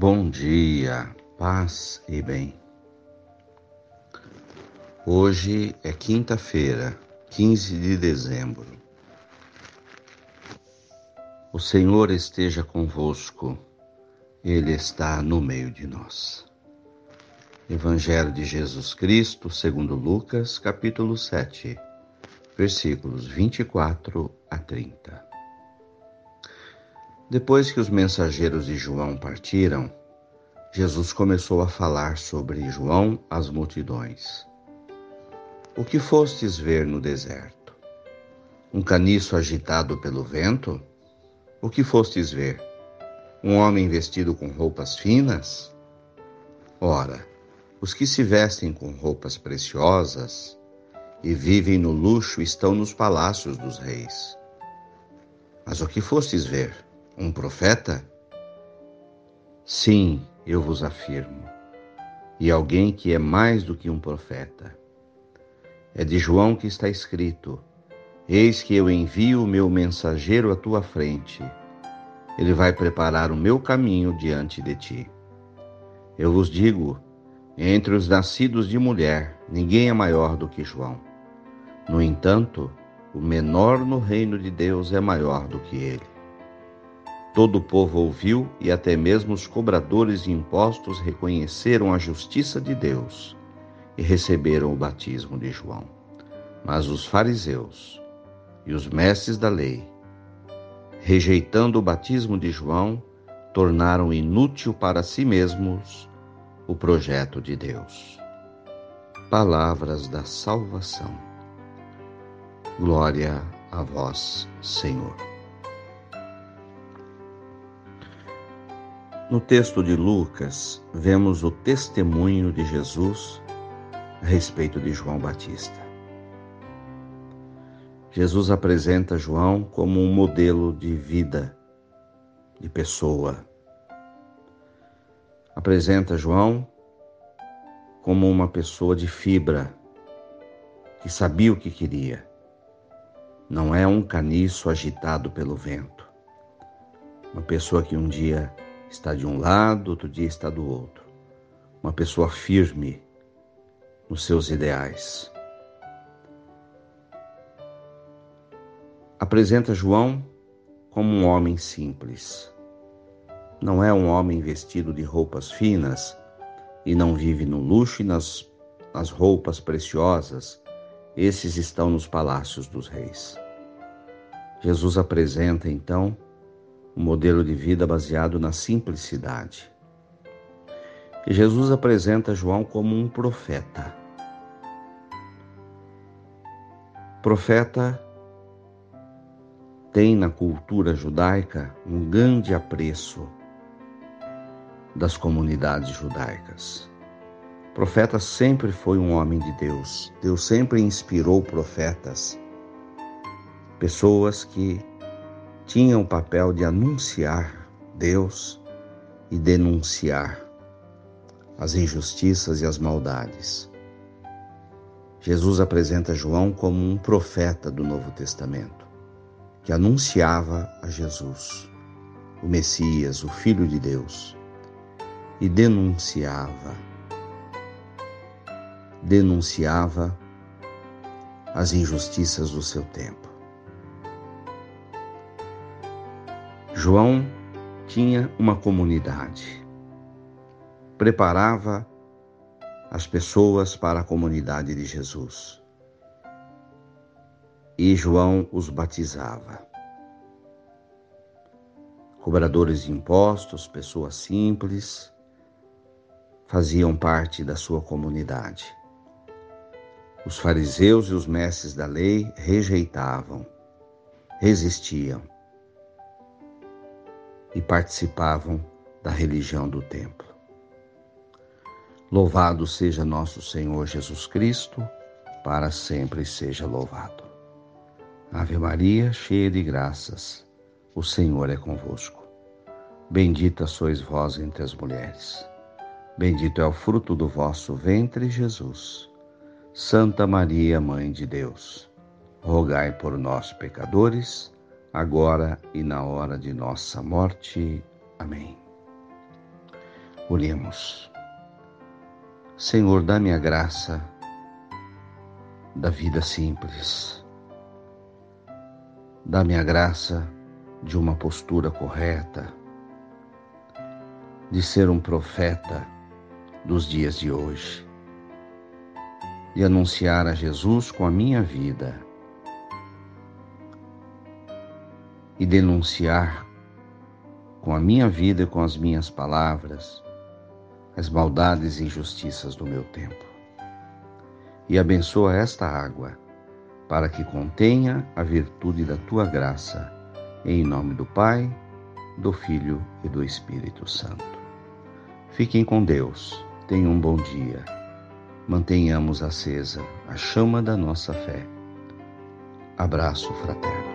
Bom dia, paz e bem. Hoje é quinta-feira, 15 de dezembro. O Senhor esteja convosco, Ele está no meio de nós. Evangelho de Jesus Cristo, segundo Lucas, capítulo 7, versículos 24 a 30. Depois que os mensageiros de João partiram, Jesus começou a falar sobre João às multidões. O que fostes ver no deserto? Um caniço agitado pelo vento? O que fostes ver? Um homem vestido com roupas finas? Ora, os que se vestem com roupas preciosas e vivem no luxo estão nos palácios dos reis. Mas o que fostes ver? Um profeta? Sim, eu vos afirmo, e alguém que é mais do que um profeta. É de João que está escrito: Eis que eu envio o meu mensageiro à tua frente. Ele vai preparar o meu caminho diante de ti. Eu vos digo: entre os nascidos de mulher, ninguém é maior do que João. No entanto, o menor no reino de Deus é maior do que ele. Todo o povo ouviu e até mesmo os cobradores de impostos reconheceram a justiça de Deus e receberam o batismo de João. Mas os fariseus e os mestres da lei, rejeitando o batismo de João, tornaram inútil para si mesmos o projeto de Deus. Palavras da salvação. Glória a vós, Senhor. No texto de Lucas, vemos o testemunho de Jesus a respeito de João Batista. Jesus apresenta João como um modelo de vida, de pessoa. Apresenta João como uma pessoa de fibra, que sabia o que queria. Não é um caniço agitado pelo vento. Uma pessoa que um dia está de um lado, outro dia está do outro. Uma pessoa firme nos seus ideais. Apresenta João como um homem simples. Não é um homem vestido de roupas finas e não vive no luxo e nas, nas roupas preciosas. Esses estão nos palácios dos reis. Jesus apresenta então um modelo de vida baseado na simplicidade. E Jesus apresenta João como um profeta. Profeta tem na cultura judaica um grande apreço das comunidades judaicas. profeta sempre foi um homem de Deus. Deus sempre inspirou profetas, pessoas que tinha o papel de anunciar Deus e denunciar as injustiças e as maldades. Jesus apresenta João como um profeta do Novo Testamento, que anunciava a Jesus, o Messias, o Filho de Deus, e denunciava, denunciava as injustiças do seu tempo. João tinha uma comunidade, preparava as pessoas para a comunidade de Jesus. E João os batizava. Cobradores de impostos, pessoas simples, faziam parte da sua comunidade. Os fariseus e os mestres da lei rejeitavam, resistiam e participavam da religião do templo. Louvado seja nosso Senhor Jesus Cristo, para sempre seja louvado. Ave Maria, cheia de graças, o Senhor é convosco. Bendita sois vós entre as mulheres. Bendito é o fruto do vosso ventre, Jesus. Santa Maria, Mãe de Deus, rogai por nós, pecadores, agora e na hora de nossa morte. Amém. Oremos. Senhor, dá-me a graça da vida simples. Dá-me a graça de uma postura correta, de ser um profeta dos dias de hoje, de anunciar a Jesus com a minha vida e denunciar com a minha vida e com as minhas palavras as maldades e injustiças do meu tempo. E abençoa esta água, para que contenha a virtude da tua graça, em nome do Pai, do Filho e do Espírito Santo. Fiquem com Deus, tenham um bom dia. Mantenhamos acesa a chama da nossa fé. Abraço fraterno.